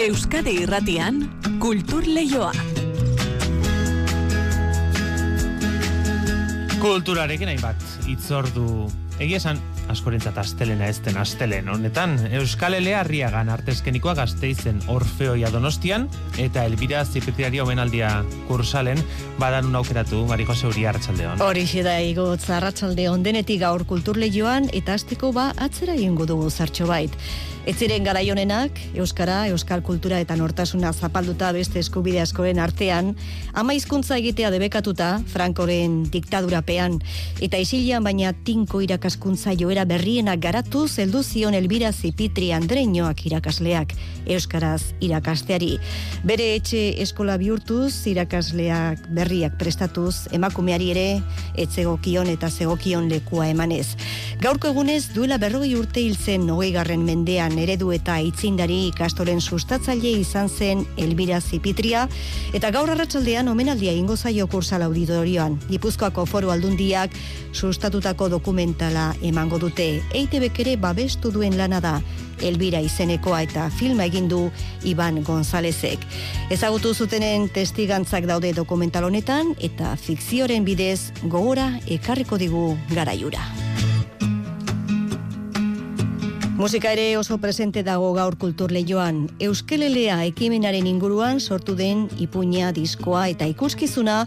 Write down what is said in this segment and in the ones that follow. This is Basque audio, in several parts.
Euskadi Irratian Kultur Leioa. Kulturarekin hainbat itzordu. Egia esan, askorentzat astelena ez den astelen honetan. Euskal Elea Arriagan artezkenikoa gazteizen Orfeoia Donostian eta Elbira Zipitriari omenaldia kursalen badan un aukeratu Mari Jose Uri Arratsaldeon. Hori da igo Arratsaldeon denetik gaur kulturleioan eta asteko ba atzera egingo dugu zartxo bait. Etziren garaionenak, Euskara, Euskal Kultura eta Nortasuna zapalduta beste eskubide askoren artean, ama hizkuntza egitea debekatuta, Frankoren diktadurapean, eta isilian baina tinko irakaskuntza joera berriena garatu zeldu zion Elbira Zipitri Andreñoak irakasleak, Euskaraz irakasteari. Bere etxe eskola bihurtuz, irakasleak berriak prestatuz, emakumeari ere, etzegokion eta zegokion lekua emanez. Gaurko egunez, duela berroi urte hil zen garren mendean eredu eta itzindari ikastoren sustatzaile izan zen Elbira Zipitria, eta gaur arratsaldean omenaldia ingo zaio kursal auditorioan. Gipuzkoako foru aldundiak sustatutako dokumentala emango dute. EITB ere babestu duen lana da, Elbira izenekoa eta filma egin du Iban Gonzalezek. Ezagutu zutenen testigantzak daude dokumental honetan eta fikzioren bidez gogora ekarriko digu garaiura. Musika ere oso presente dago gaur kultur lehioan. Euskelelea ekimenaren inguruan sortu den ipuña, diskoa eta ikuskizuna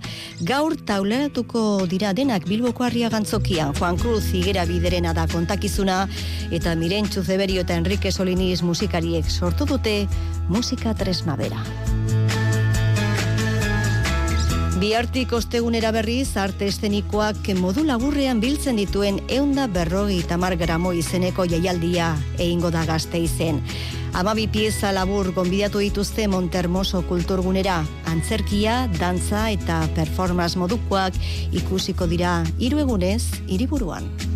gaur tauleratuko dira denak Bilboko harria gantzokian. Juan Cruz Higuera biderena da kontakizuna eta Mirentxu Zeberio eta Enrique Soliniz musikariek sortu dute musika tresmabera. Biartik ostegunera berriz, arte estenikoak modu laburrean biltzen dituen eunda berrogi tamar gramo izeneko jaialdia egingo da gazte izen. Amabi pieza labur gonbidatu dituzte Montermoso kulturgunera, antzerkia, dantza eta performance modukoak ikusiko dira hiru egunez hiriburuan.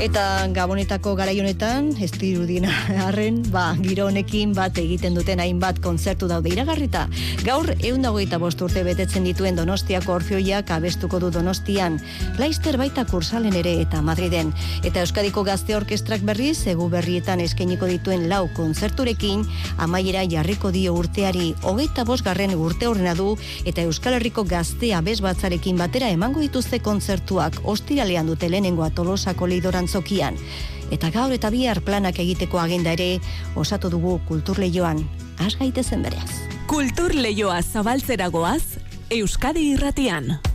Eta gabonetako garaionetan, ez dirudina harren, ba, giro honekin bat egiten duten hainbat kontzertu daude iragarrita. Gaur, egun dagoita urte betetzen dituen Donostiako orfioiak abestuko du Donostian, Laister baita kursalen ere eta Madriden. Eta Euskadiko Gazte Orkestrak berriz, egu berrietan eskeniko dituen lau kontzerturekin, amaiera jarriko dio urteari, hogeita bosgarren urte horrena du, eta Euskal Herriko Gaztea bezbatzarekin batera emango dituzte kontzertuak, ostiralean dute lehenengoa tolosako leidoran zokian. Eta gaur eta bihar planak egiteko agenda ere osatu dugu kulturleioan. Az gaitezen bereaz. Kulturleioa zabaltzeragoaz, Euskadi irratian.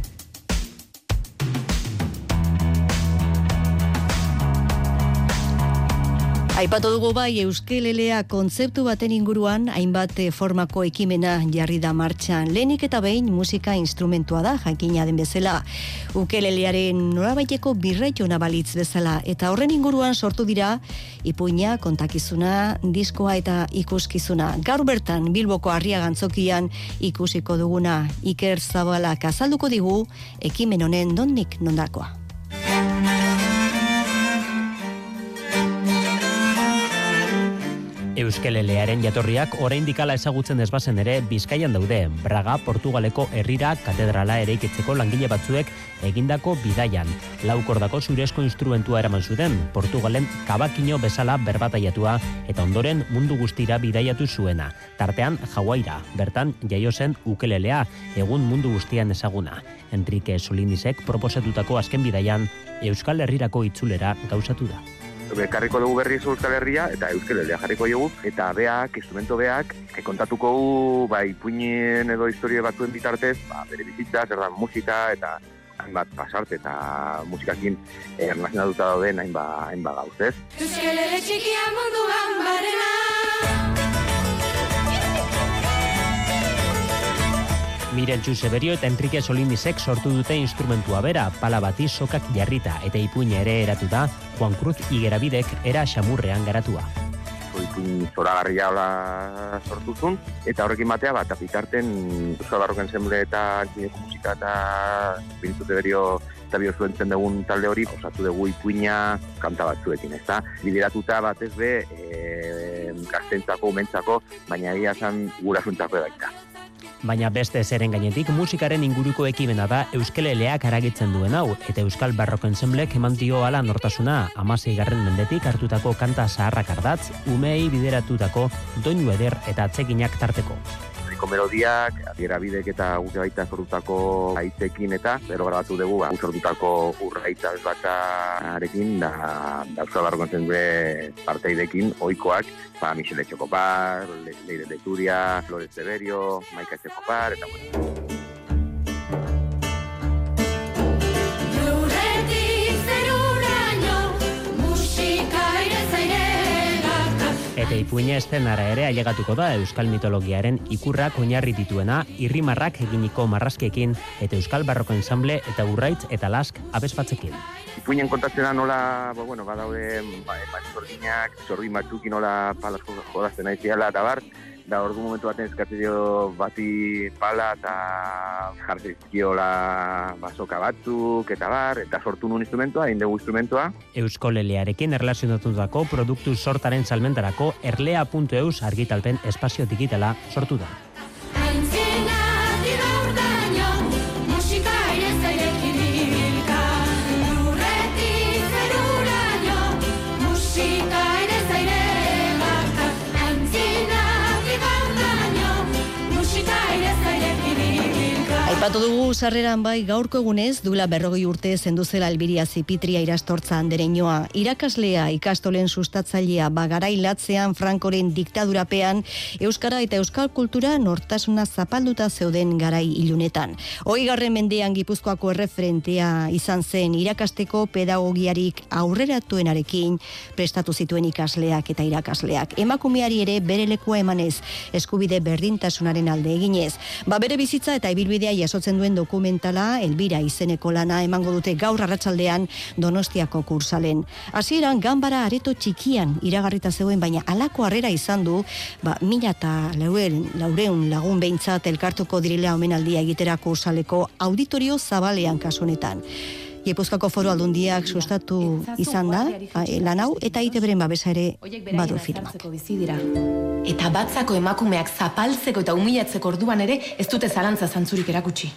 Aipatu dugu bai Euskelelea kontzeptu baten inguruan hainbat eh, formako ekimena jarri da martxan. Lenik eta behin musika instrumentua da jakina den bezala. Ukelelearen norabaiteko birraito nabalitz bezala eta horren inguruan sortu dira ipuina, kontakizuna, diskoa eta ikuskizuna. Gaur bertan Bilboko Arriagantzokian ikusiko duguna Iker Zabala kazalduko digu ekimen honen dondik nondakoa. Euskelelearen jatorriak oraindik ala ezagutzen desbazen ere Bizkaian daude. Braga, Portugaleko herrira katedrala eraikitzeko langile batzuek egindako bidaian. Laukordako zurezko instrumentua eraman zuten, Portugalen kabakino bezala berbataiatua eta ondoren mundu guztira bidaiatu zuena. Tartean, Hawaira, bertan jaio zen ukelelea, egun mundu guztian ezaguna. Enrique Solinizek proposatutako azken bidaian, Euskal Herrirako itzulera gauzatu da bekarriko dugu berri Euskal Herria eta Euskal Herria jarriko dugu eta beak, instrumento beak, kontatuko gu, bai, puinen edo historia batzuen bitartez, ba, bere bizitza, zer musika eta hainbat pasarte eta musikakin erlazionatuta dauden hainbat hainba gauz, ez? Euskal Herria txikia munduan barena Miren Severio eta Enrique Solinizek sortu dute instrumentua bera, pala bati sokak jarrita eta ipuina ere eratu da, Juan Cruz Igerabidek era xamurrean garatua. Ipuin zora garria hola sortuzun, eta horrekin batea, bat, apitarten Euskal Barroken zenbure eta antzineko musika eta Bintzute Berio eta bio zuen dugun talde hori, osatu dugu ipuina kanta batzuekin, ez da? Bideratuta bat ez be, e, gaztentzako, mentzako, baina egia zan gurasuntzako edaita Baina beste zeren gainetik musikaren inguruko ekimena da Euskal Eleak aragitzen duen hau, eta Euskal Barroko Ensemblek eman dio ala nortasuna amasei garren mendetik hartutako kanta zaharrak ardatz, umei bideratutako doinu eder eta atzekinak tarteko Herriko melodiak, adiera bidek eta guke baita zorutako aitzekin eta bero grabatu dugu, ba, zorutako urraitza bezbata arekin, da, da Euskal Barro Kontzentre parteidekin, oikoak, ba, Michele Txokopar, Leire Leturia, Flores Severio, Maika Txokopar, eta bueno. Eta ipuina estenara ere ailegatuko da Euskal mitologiaren ikurrak oinarri dituena, irrimarrak eginiko marraskiekin, eta Euskal Barroko Ensamble eta Urraitz eta Lask abesbatzekin. Ipuinen kontatzen da nola, ba, bueno, badaude, ba, ba, zordinak, zordin batzukin nola palazko jodazten nahi ziala, eta bar, da ordu momentu baten eskatzen dio bati pala eta jarri zizkiola basoka batzuk eta bar, eta sortu nun instrumentoa, egin dugu instrumentoa. Euskolelearekin erlazionatutako produktu sortaren salmentarako erlea.eus argitalpen espazio digitala sortu da. Aipatu dugu sarreran bai gaurko egunez dula berrogei urte zenduzela Albiria Zipitria irastortza andereñoa. Irakaslea ikastolen sustatzailea bagarai latzean Frankoren diktadurapean Euskara eta Euskal Kultura nortasuna zapalduta zeuden garai ilunetan. Hoi garren mendean gipuzkoako erreferentea izan zen irakasteko pedagogiarik aurreratuenarekin prestatu zituen ikasleak eta irakasleak. Emakumeari ere bere lekua emanez eskubide berdintasunaren alde eginez. Ba bere bizitza eta ibilbidea jasotzen duen dokumentala Elbira izeneko lana emango dute gaur arratsaldean Donostiako kursalen. Hasieran ganbara areto txikian iragarrita zeuen baina halako harrera izan du, ba mila eta laureun lagun behintzat elkartuko direla omenaldia egitera kursaleko auditorio zabalean kasunetan. Gipuzkoako foro aldundiak sustatu izan da, ba, lan hau, eta iteberen babesa ere badu firmak. Eta batzako emakumeak zapaltzeko eta humilatzeko orduan ere ez dute zalantza zantzurik erakutsi.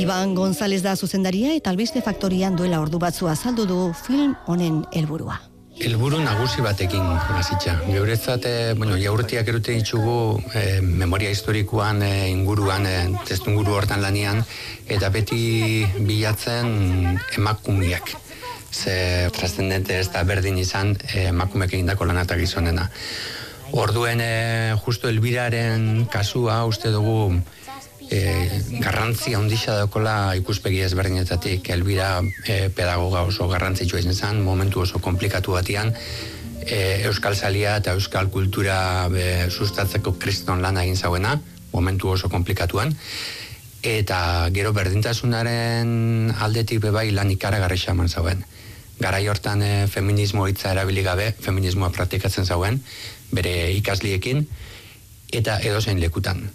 Iban González da zuzendaria eta albiste faktorian duela ordu batzu azaldu du film honen helburua. Elburu nagusi batekin hasitza. Geuretzat, eh, bueno, jaurtiak erute ditugu eh, memoria historikoan eh, inguruan, eh, testu inguru hortan lanian, eta beti bilatzen emakumiak. Ze trascendente ez da berdin izan eh, emakumeak egindako lanata gizonena. Orduen, eh, justo elbiraren kasua uste dugu e, garrantzia handia dakola ikuspegi ezberdinetatik elbira e, pedagoga oso garrantzitsua izan zen, momentu oso komplikatu batian, e, euskal salia eta euskal kultura be, sustatzeko kriston lan egin zauena, momentu oso komplikatuan, eta gero berdintasunaren aldetik bebai lan ikaragarri xaman zauen. Garai hortan e, feminismo hitza erabili gabe, feminismoa praktikatzen zauen, bere ikasliekin, eta edozein lekutan.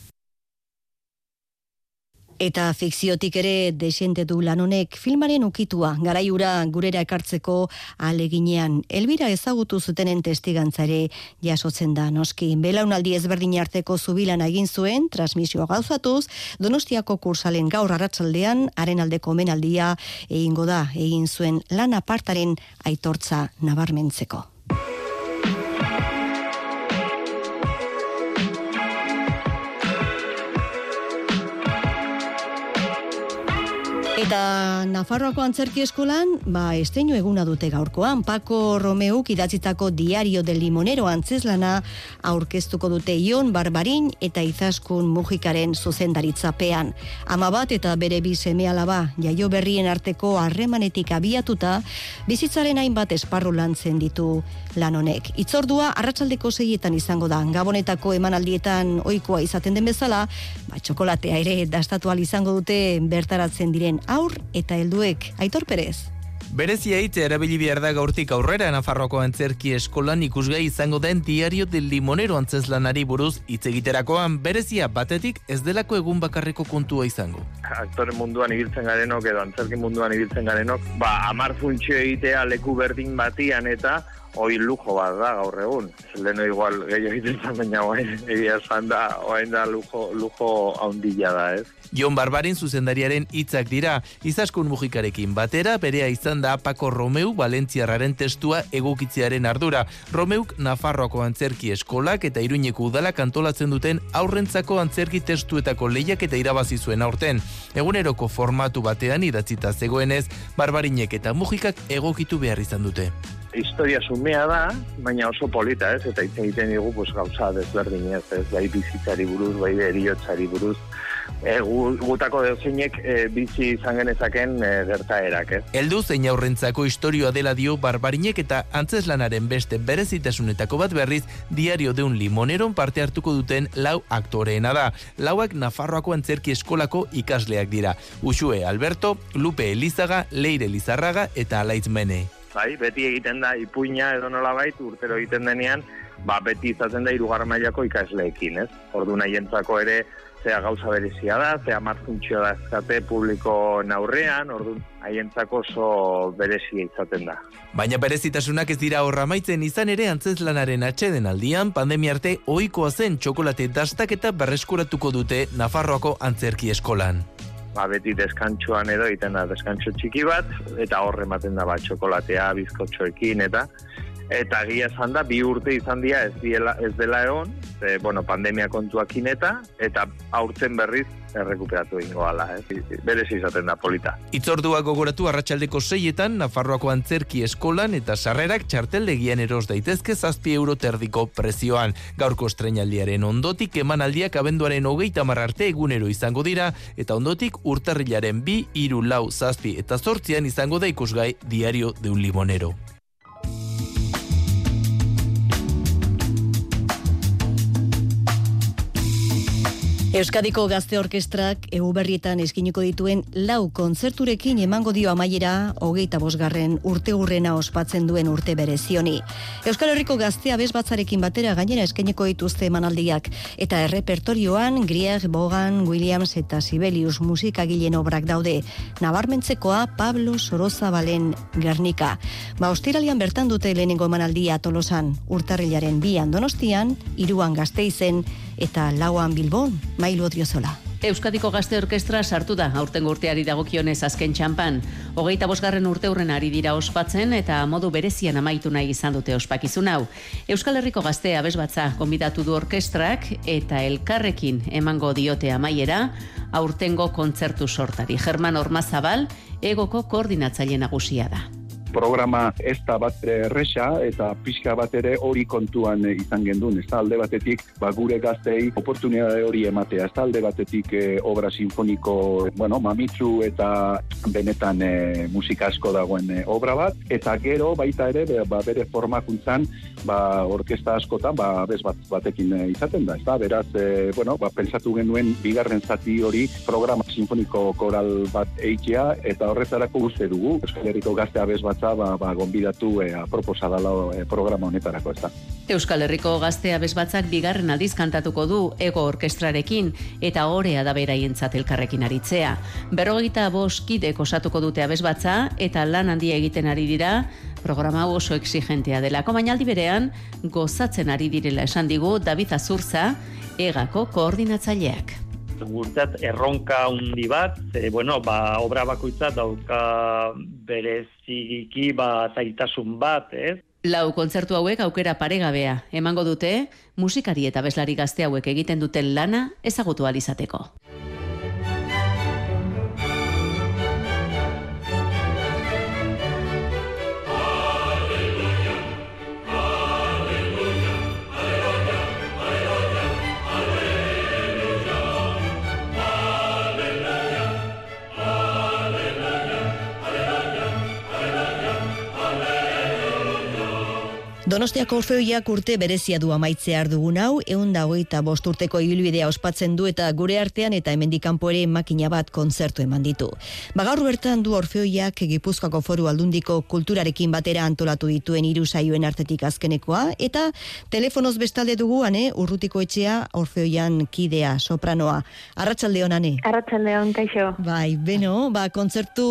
Eta fikziotik ere desente du lan honek filmaren ukitua garaiura gurera ekartzeko aleginean Elbira ezagutu zutenen testigantza ere jasotzen da noski. Belaunaldi ezberdin arteko zubilan egin zuen transmisioa gauzatuz Donostiako kursalen gaur arratsaldean haren aldeko menaldia egingo da egin zuen lan apartaren aitortza nabarmentzeko. Eta Nafarroako antzerki eskolan, ba, esteño eguna dute gaurkoan, Paco Romeuk idatzitako diario del limonero antzeslana aurkeztuko dute Ion Barbarin eta Izaskun Mujikaren zuzendaritzapean. Ama bat eta bere bi seme alaba, jaio berrien arteko harremanetik abiatuta, bizitzaren hainbat esparru lantzen ditu lan honek. Itzordua arratsaldeko seietan izango da, gabonetako emanaldietan ohikoa izaten den bezala, ba, txokolatea ere dastatu izango dute bertaratzen diren aur eta helduek. Aitor Perez. Berezia hitz erabili behar da gaurtik aurrera Nafarroko antzerki eskolan ikusgai izango den diario del limonero antzeslanari buruz hitz egiterakoan berezia batetik ez delako egun bakarreko kontua izango. Aktore munduan ibiltzen garenok edo antzerki munduan ibiltzen garenok, ba, amar funtsio egitea leku berdin batian eta hoi lujo bat da gaur egun. Leno igual gehiago egiten zan, baina oain, egia esan da, oain da lujo, lujo haundila da, ez? Jon Barbarin zuzendariaren hitzak dira, izaskun mugikarekin batera, berea izan da Paco Romeu Valentziarraren testua egokitzearen ardura. Romeuk Nafarroako antzerki eskolak eta iruñeko udalak antolatzen duten aurrentzako antzerki testuetako lehiak eta irabazi zuen aurten. Eguneroko formatu batean idatzita zegoenez, Barbarinek eta mugikak egokitu behar izan dute historia sumea da, baina oso polita, ez? Eta hitz egiten digu pues gauza desberdinez, ez? Bai bizitzari buruz, bai eriotzari buruz. E, gutako deusinek e, bizi izan genezaken e, gertaerak, ez? Eldu zein aurrentzako historioa dela dio barbarinek eta antzeslanaren beste berezitasunetako bat berriz diario deun limoneron parte hartuko duten lau aktoreena da. Lauak Nafarroako antzerki eskolako ikasleak dira. Usue Alberto, Lupe Elizaga, Leire Lizarraga eta Alaitz Mene bai, beti egiten da ipuina edo nola bait, urtero egiten denean, ba, beti izaten da irugarra mailako ikasleekin, ez? Ordu nahientzako ere, zea gauza berezia da, zea martzuntxio da ezkate publiko naurrean, ordu haientzako oso berezia izaten da. Baina berezitasunak ez dira horra maitzen izan ere antzeslanaren atxeden aldian, pandemia arte ohikoa zen txokolate dastak eta berreskuratuko dute Nafarroako antzerki eskolan ba, beti deskantxoan edo egiten da deskantxo txiki bat, eta horre ematen da bat txokolatea, bizkotxoekin, eta eta gila esan da, bi urte izan dira ez, diela, ez dela egon, ze, bueno, pandemia kontuakin eta, eta aurtzen berriz errekuperatu ingo ala, eh? berez izaten da polita. Itzordua gogoratu arratsaldeko seietan, Nafarroako antzerki eskolan eta sarrerak txarteldegian eros daitezke zazpi euro terdiko prezioan. Gaurko estrenaldiaren ondotik emanaldiak abenduaren hogeita marrarte egunero izango dira, eta ondotik urtarrilaren bi, iru, lau, zazpi eta zortzian izango da ikusgai diario de un limonero. Euskadiko Gazte Orkestrak egu berrietan eskiniko dituen lau kontzerturekin emango dio amaiera hogeita bosgarren urte urrena ospatzen duen urte berezioni. Euskal Herriko Gaztea bezbatzarekin batera gainera eskeniko dituzte emanaldiak eta errepertorioan Grieg, Bogan, Williams eta Sibelius musikagileen obrak daude. Nabarmentzekoa Pablo Soroza Balen Gernika. Ba, ostiralian bertan dute lehenengo emanaldia tolosan, urtarrilaren bian donostian, iruan gazteizen, eta lauan bilbon, mailu odriozola. Euskadiko Gazte Orkestra sartu da aurten urteari dagokionez azken txampan. Hogeita bosgarren urte hurren ari dira ospatzen eta modu berezian amaitu nahi izan dute ospakizun hau. Euskal Herriko Gaztea bezbatza konbidatu du orkestrak eta elkarrekin emango diote amaiera aurtengo kontzertu sortari. German Ormazabal, egoko koordinatzaile nagusia da programa ez da bat erresa eta pixka bat ere hori kontuan izan gendun. Ez alde batetik ba, gure gaztei oportunitate hori ematea. Ez alde batetik e, obra sinfoniko bueno, mamitzu eta benetan e, musika asko dagoen e, obra bat. Eta gero baita ere ba, bere formakuntzan ba, orkesta askotan ba, bez bat, batekin izaten da. Ez da, beraz, e, bueno, ba, pensatu genuen bigarren zati hori programa sinfoniko koral bat eikia eta horretarako uste dugu. Euskal Herriko gaztea bez bat ba, ba, gonbidatu e, aproposa dala e, programa honetarako ez. Euskal Herriko gaztea bezbatzak bigarren aldiz kantatuko du ego orkestrarekin eta orea da beraientzat elkarrekin aritzea. Berrogeita boskidek osatuko dute abezbatza eta lan handia egiten ari dira programa oso exigentea dela. Komainaldi berean gozatzen ari direla esan digu David Azurza egako koordinatzaileak guretzat erronka handi bat, e, bueno, ba, obra bakoitza dauka bereziki ba, zaitasun bat, ez? Lau kontzertu hauek aukera paregabea, emango dute, musikari eta bezlari gazte hauek egiten duten lana ezagutu alizateko. Donostiako orfeoiak urte berezia du amaitzea dugun hau, egun da hogeita bost urteko ibilbidea ospatzen du eta gure artean eta hemendikanpo ere makina bat kontzertu eman ditu. Bagaur bertan du orfeoiak Gipuzkoako foru aldundiko kulturarekin batera antolatu dituen hiru saioen artetik azkenekoa, eta telefonoz bestalde dugu, ane, urrutiko etxea orfeoian kidea, sopranoa. Arratxalde honane? Arratxalde hon, kaixo. Bai, beno, ba, kontzertu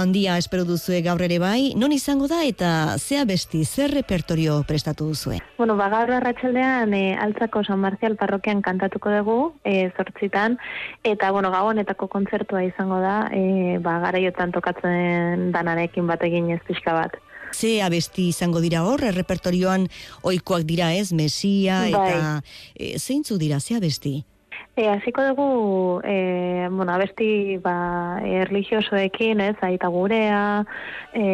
handia espero duzue gaur ere bai, non izango da eta zea besti, zer repertorio prestatu duzue? Bueno, ba, gaur arratsaldean e, altzako San Marcial parrokian kantatuko dugu, e, zortzitan, eta, bueno, gabonetako kontzertua izango da, e, ba, garaiotan tokatzen danarekin batekin ez pixka bat. Ze abesti izango dira hor, repertorioan oikoak dira ez, mesia, eta bai. e, zeintzu dira, ze abesti? E, hasiko dugu, e, bueno, abesti ba, erligiosoekin, ez, aita gurea, e,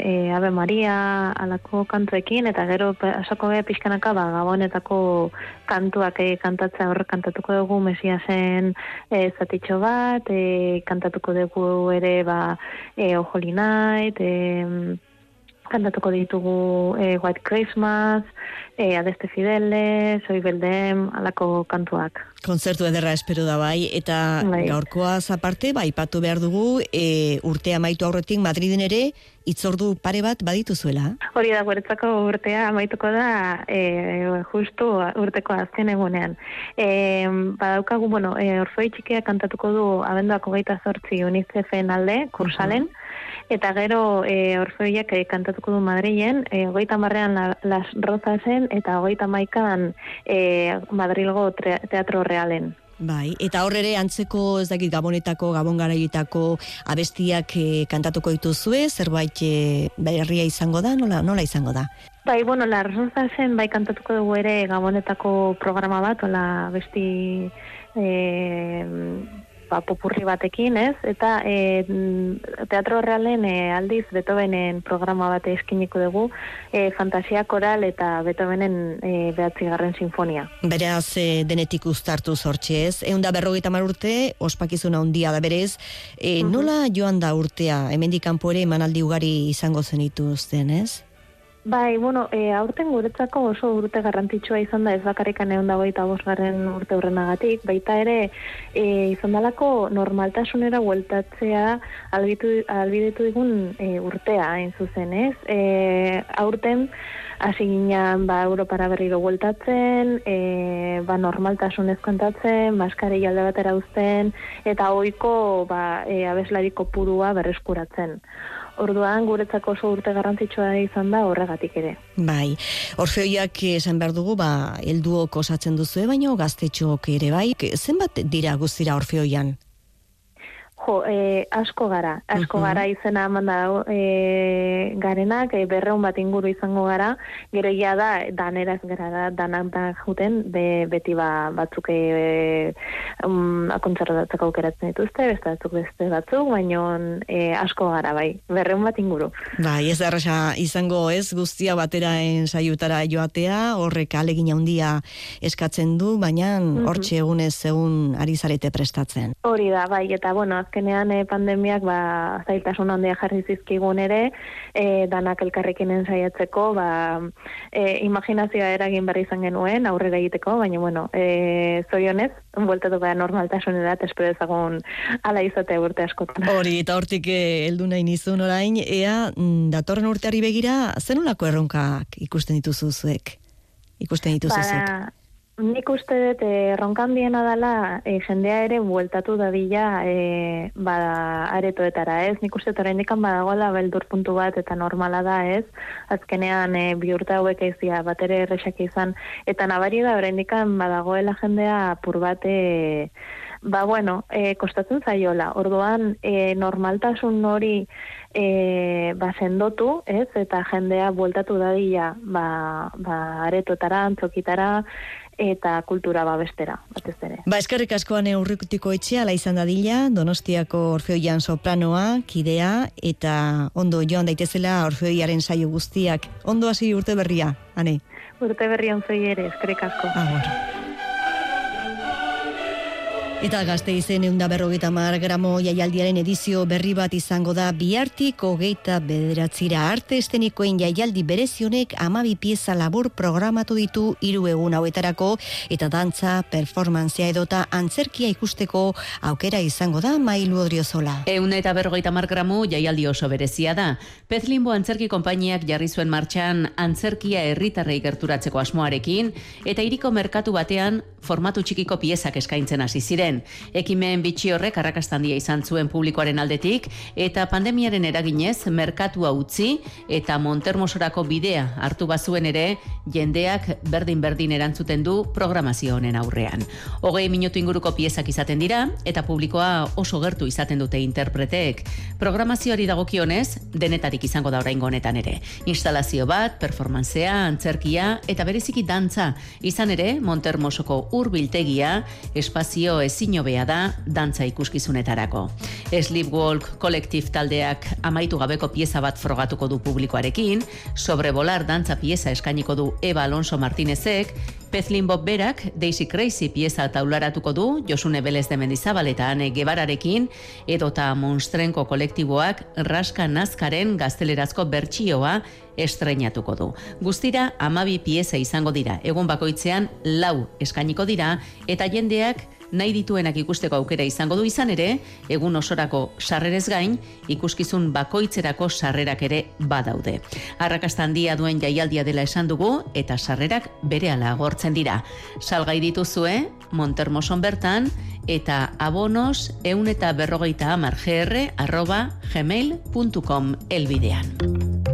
e, Ave Maria, alako kantuekin, eta gero asoko be pixkanaka ba, gabonetako kantuak e, kantatzea horre kantatuko dugu Mesiasen e, zatitxo bat, e, kantatuko dugu ere ba, e, Ojoli Night, e, kantatuko ditugu e, White Christmas, e, Adeste Fidele, Soy Beldem, alako kantuak. Konzertu ederra espero da bai, eta bai. gaurkoaz aparte, bai, patu behar dugu, e, urtea maitu aurretik Madriden ere, itzordu pare bat baditu zuela? Hori da, guretzako urtea amaituko da, e, justu urteko azken egunean. E, badaukagu, bueno, e, orfoi txikia kantatuko du abenduako gaita zortzi UNICEFen alde, kursalen, eta gero e, orfeoiak e, kantatuko du Madrilen, e, goita marrean la, Las Rozasen eta goita maikan e, Madrilgo Teatro Realen. Bai, eta hor ere antzeko ez dakit gabonetako, gabon garaietako abestiak e, kantatuko dituzue, zerbait e, berria izango da, nola, nola izango da? Bai, bueno, la zen bai kantatuko dugu ere gabonetako programa bat, ola besti e, ba, popurri batekin, ez? Eta e, teatro realen e, aldiz Beethovenen programa bate eskiniko dugu, e, fantasia koral eta Beethovenen e, behatzi garren sinfonia. Beraz, e, denetik ustartu zortxe ez? Egun da berrogeita urte, ospakizuna handia da berez, e, nola joan da urtea, hemendik kanpo ere emanaldi ugari izango zenitu zen, ez? Bai, bueno, e, aurten guretzako oso urte garrantzitsua izan da ez bakarrikan egon dago eta bosgarren urte horrenagatik, baita ere e, izan dalako normaltasunera hueltatzea albidetu digun e, urtea, hain zuzen, ez? E, aurten, hasi ginean ba, Europara berriro hueltatzen, e, ba, normaltasun ezkontatzen, baskari jalde batera uzten, eta hoiko ba, e, abeslariko purua berreskuratzen. Orduan guretzako oso urte garrantzitsua izan da horregatik ere. Bai. Orfeoiak esan behar dugu ba helduok osatzen duzu baino gaztetxoak ere bai. Zenbat dira guztira Orfeoian? Jo, e, asko gara, asko uh -huh. gara izena eman da e, garenak, e, berreun bat inguru izango gara, gero ia da, daneraz gara da, danak da juten, be, beti ba, batzuk e, um, akontzerratatzeko aukeratzen dituzte, beste batzuk beste batzuk, baino e, asko gara, bai, berreun bat inguru. Bai, ez erraza izango ez, guztia batera saiutara joatea, horrek alegin handia eskatzen du, baina hortxe uh -huh. egunez egun ari zarete prestatzen. Hori da, bai, eta bueno, azkenean e, pandemiak ba zailtasun handia jarri zizkigun ere, e, danak elkarrekin ensaiatzeko, ba e, imaginazioa eragin berri izan genuen aurrera egiteko, baina bueno, e, zorionez, bueltatu gara normaltasunera, espero ezagun ala izate urte askotan. Hori, eta hortik heldu nahi nizun orain, ea mm, datorren urteari begira, zenulako erronkak ikusten dituzu zuek? Ikusten dituzu ba, Nik uste dut, erronkan diena dela, e, jendea ere bueltatu dadila e, ba, aretoetara, ez? Nik uste dut, indikan badagoela beldur puntu bat eta normala da, ez? Azkenean, e, bi urte hauek eizia, bat ere errexak izan, eta nabari da, indikan badagoela jendea pur bat, e, ba, bueno, e, kostatzen zaiola. Orduan, e, normaltasun hori e, ba, sendotu, ez? Eta jendea bueltatu dadila, ba, ba, aretoetara, antzokitara, eta kultura babestera, batez ere. Ba, eskerrik askoan urrikutiko etxea, la izan dadila, donostiako orfeoian sopranoa, kidea, eta ondo joan daitezela orfeoiaren saio guztiak. Ondo hasi urte berria, ane? Urte berrian zei ere, eskerrik asko. Ah, Eta gazte izen eunda berrogeita mar gramo jaialdiaren edizio berri bat izango da bihartik hogeita bederatzira arte estenikoen jaialdi berezionek amabi pieza labur programatu ditu hiru egun hauetarako eta dantza, performantzia edota antzerkia ikusteko aukera izango da mailu odriozola. Eun eta berrogeita mar gramo jaialdi oso berezia da. Pezlimbo antzerki konpainiak jarri zuen martxan antzerkia herritarrei gerturatzeko asmoarekin eta iriko merkatu batean formatu txikiko piezak eskaintzen hasi ziren. Ekimen bitxi horrek arrakastandia izan zuen publikoaren aldetik eta pandemiaren eraginez merkatua utzi eta Montermosorako bidea hartu bazuen ere jendeak berdin berdin erantzuten du programazio honen aurrean. Hogei minutu inguruko piezak izaten dira eta publikoa oso gertu izaten dute interpreteek. Programazioari dagokionez denetarik izango da oraingo honetan ere. Instalazio bat, performanzea, antzerkia eta bereziki dantza izan ere Montermosoko urbiltegia espazio ezin hobea da dantza ikuskizunetarako. Sleepwalk kolektif taldeak amaitu gabeko pieza bat frogatuko du publikoarekin, sobrevolar dantza pieza eskainiko du Eva Alonso Martinezek, Pezlin Bob berak Daisy Crazy pieza taularatuko du Josune Belez de Mendizabal eta Ane Gebararekin edota Monstrenko kolektiboak Raska Nazkaren gaztelerazko bertsioa estreinatuko du. Guztira amabi pieza izango dira. Egun bakoitzean lau eskainiko dira eta jendeak nahi dituenak ikusteko aukera izango du izan ere, egun osorako sarrerez gain, ikuskizun bakoitzerako sarrerak ere badaude. Arrakasta handia duen jaialdia dela esan dugu eta sarrerak berehala agortzen dira. Salgai dituzue, Montermoson bertan, eta abonos eun eta berrogeita amar gr arroba gmail.com elbidean.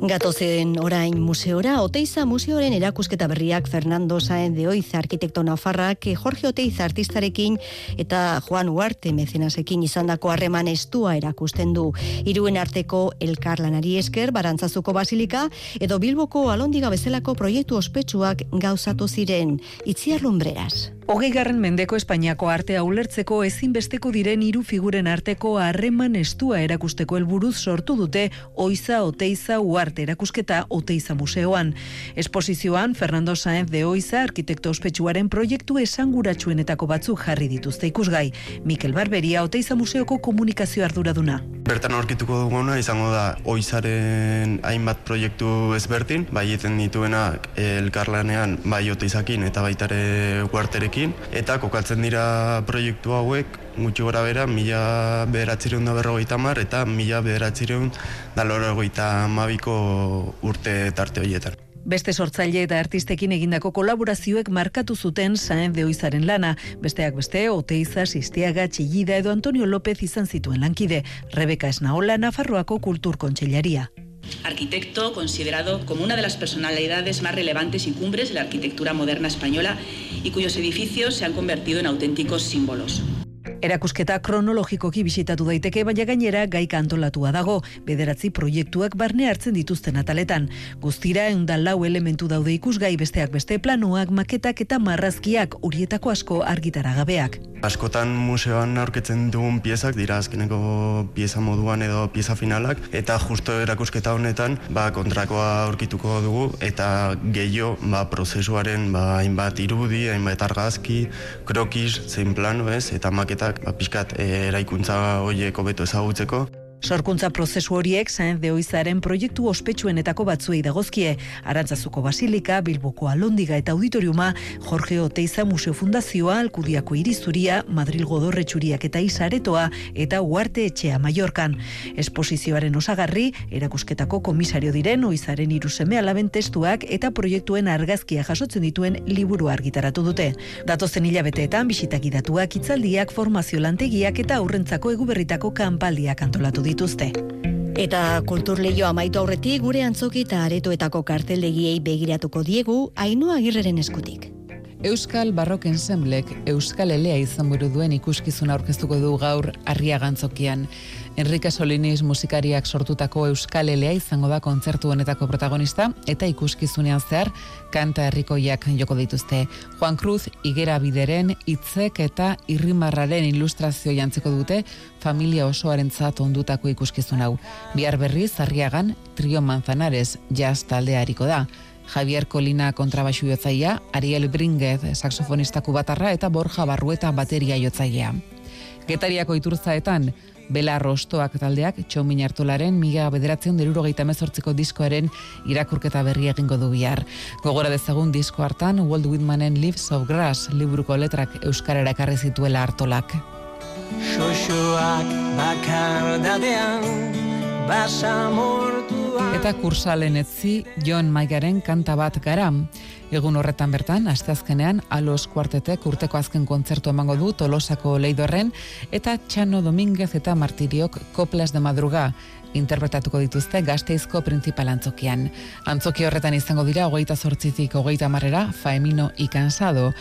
Gatozen orain museora, Oteiza museoren erakusketa berriak Fernando Saenz de Oiza arkitekto nafarrak Jorge Oteiza artistarekin eta Juan Uarte mecenasekin izandako harreman estua erakusten du. Hiruen arteko elkarlanari esker Barantzazuko Basilika edo Bilboko Alondiga bezalako proiektu ospetsuak gauzatu ziren. Itziar Lumbreras. Hogei garren mendeko Espainiako artea ulertzeko ezinbesteko diren hiru figuren arteko harreman estua erakusteko helburuz sortu dute Oiza Oteiza Uarte erakusketa Oteiza Museoan. Esposizioan Fernando Saenz de Oiza arkitekto ospetsuaren proiektu esanguratsuenetako batzuk jarri dituzte ikusgai. Mikel Barberia Oteiza Museoko komunikazio arduraduna. Bertan aurkituko duguna izango da Oizaren hainbat proiektu ezberdin, bai egiten dituenak elkarlanean bai Oteizakin eta baitare Uarterekin eta kokatzen dira proiektu hauek gutxi gora bera, mila bederatzireun da berrogeita mar, eta mila bederatzireun da lorogeita mabiko urte tarte horietan. Beste sortzaile eta artistekin egindako kolaborazioek markatu zuten Saen de Oizaren lana. Besteak beste, Oteiza, Sistiaga, Txillida edo Antonio López izan zituen lankide. Rebeka Esnaola, Nafarroako Kultur Kontseilaria arquitecto considerado como una de las personalidades más relevantes y cumbres de la arquitectura moderna española y cuyos edificios se han convertido en auténticos símbolos. Erakusketa kronologikoki bisitatu daiteke, baina gainera gaika antolatua dago, bederatzi proiektuak barne hartzen dituzten ataletan. Guztira, eundan lau elementu daude ikusgai besteak beste planuak, maketak eta marrazkiak urietako asko argitara gabeak. Askotan museoan aurketzen dugun piezak dira azkeneko pieza moduan edo pieza finalak, eta justo erakusketa honetan ba, kontrakoa aurkituko dugu, eta gehiago ba, prozesuaren ba, hainbat irudi, hainbat argazki, krokis, zein plano ez, eta maketak ba, pixkat e, eraikuntza horiek hobeto ezagutzeko. Sorkuntza prozesu horiek Saenz de Oizaren proiektu ospetsuenetako batzuei dagozkie. Arantzazuko Basilika, Bilboko Alondiga eta Auditoriuma, Jorge Oteiza Museo Fundazioa, Alkudiako Irizuria, Madril Godorretxuriak eta Isaretoa eta Uarte Etxea Mallorcan. Esposizioaren osagarri, erakusketako komisario diren Oizaren iruseme alaben testuak eta proiektuen argazkia jasotzen dituen liburu argitaratu dute. Datozen hilabeteetan bisitak idatuak, itzaldiak, formazio lantegiak eta aurrentzako eguberritako kanpaldiak antolatu dituzte. Eta kulturleio amaitu aurretik gure antzoki eta aretoetako karteldegiei begiratuko diegu Ainhoa Agirreren eskutik. Euskal Barrok Ensemblek Euskal Elea izan buru duen ikuskizuna aurkeztuko du gaur Arriagantzokian. Enrique Solinis musikariak sortutako Euskal Elea izango da kontzertu honetako protagonista eta ikuskizunean zehar kanta herrikoiak joko dituzte. Juan Cruz Igera Bideren hitzek eta irrimarraren ilustrazio jantzeko dute familia osoarentzat ondutako ikuskizun hau. Bihar berriz Arriagan Trio Manzanares jazz taldeariko da. Javier Colina kontrabaxu jotzaia, Ariel Bringez saxofonista kubatarra eta Borja Barrueta bateria jotzaia. Getariako iturzaetan, Bela Rostoak taldeak txomin hartolaren miga bederatzen deruro mezortziko diskoaren irakurketa berri egingo du bihar. Gogora dezagun disko hartan, Walt Whitmanen Leaves of Grass liburuko letrak euskarara ekarri zituela hartolak. Xoxoak bakar dadean, Eta kursalen etzi, John Maigaren kanta bat garam. Egun horretan bertan, asteazkenean, alos kuartetek urteko azken kontzertu emango du Tolosako leidorren, eta Txano Dominguez eta Martiriok Koplas de Madruga, interpretatuko dituzte gazteizko principal antzokian. Antzoki horretan izango dira, hogeita sortzitik hogeita marrera, faemino ikansado.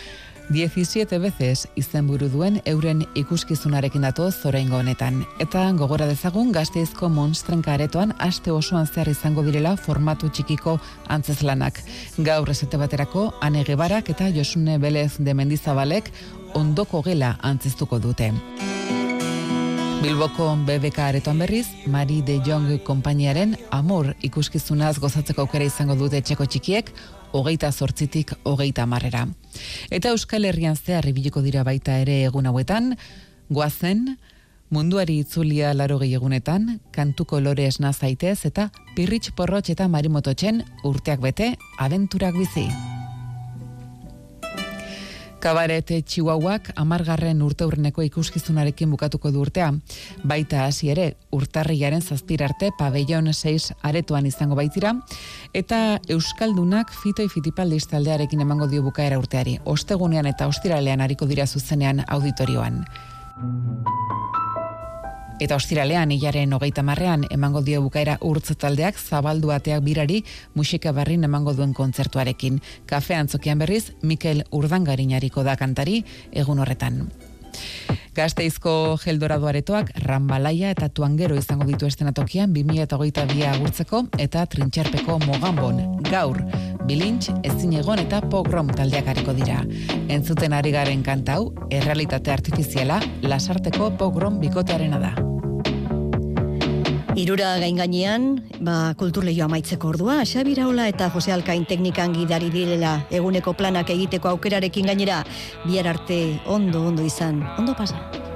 17 veces izenburu duen euren ikuskizunarekin datu zoraingo honetan. Eta gogora dezagun gazteizko monstrenka aretoan aste osoan zehar izango direla formatu txikiko antzeslanak. Gaur esete baterako Ane Gebarak eta Josune Belez de Mendizabalek ondoko gela antzeztuko dute. Bilboko BBK aretoan berriz, Mari de Jong konpainiaren amor ikuskizunaz gozatzeko aukera izango dute txeko txikiek, hogeita zortzitik hogeita marrera. Eta Euskal Herrian zehar ibiliko dira baita ere egun hauetan, goazen, munduari itzulia laro egunetan, kantuko lore esna zaitez eta pirritx porrotx eta marimototxen urteak bete, abenturak bizi. Kabarete Chihuahuak amargarren urte urneko ikuskizunarekin bukatuko du urtea. Baita hasi ere, urtarriaren zazpirarte pabellon 6 aretoan izango baitira, eta Euskaldunak fitoi fitipaldiz taldearekin emango dio bukaera urteari. Ostegunean eta ostiralean hariko dira zuzenean auditorioan. Eta ostiralean hilaren hogeita marrean emango dio bukaera urtz taldeak zabaldu ateak birari musika barrin emango duen kontzertuarekin. Kafe antzokian berriz, Mikel Urdangarinariko da kantari egun horretan. Gazteizko geldorado aretoak Rambalaia eta Tuangero izango ditu estenatokian 2008 bia agurtzeko eta Trintxerpeko Mogambon gaur bilintx ezin egon eta pogrom taldeak hariko dira. Entzuten ari garen kantau, errealitate artifiziala, lasarteko pogrom bikotearena da. Irura gain gainean, ba, kulturleioa maitzeko ordua, Xabira Ola eta Jose Alkain teknikan gidari direla eguneko planak egiteko aukerarekin gainera, bihar arte ondo, ondo izan, ondo pasa.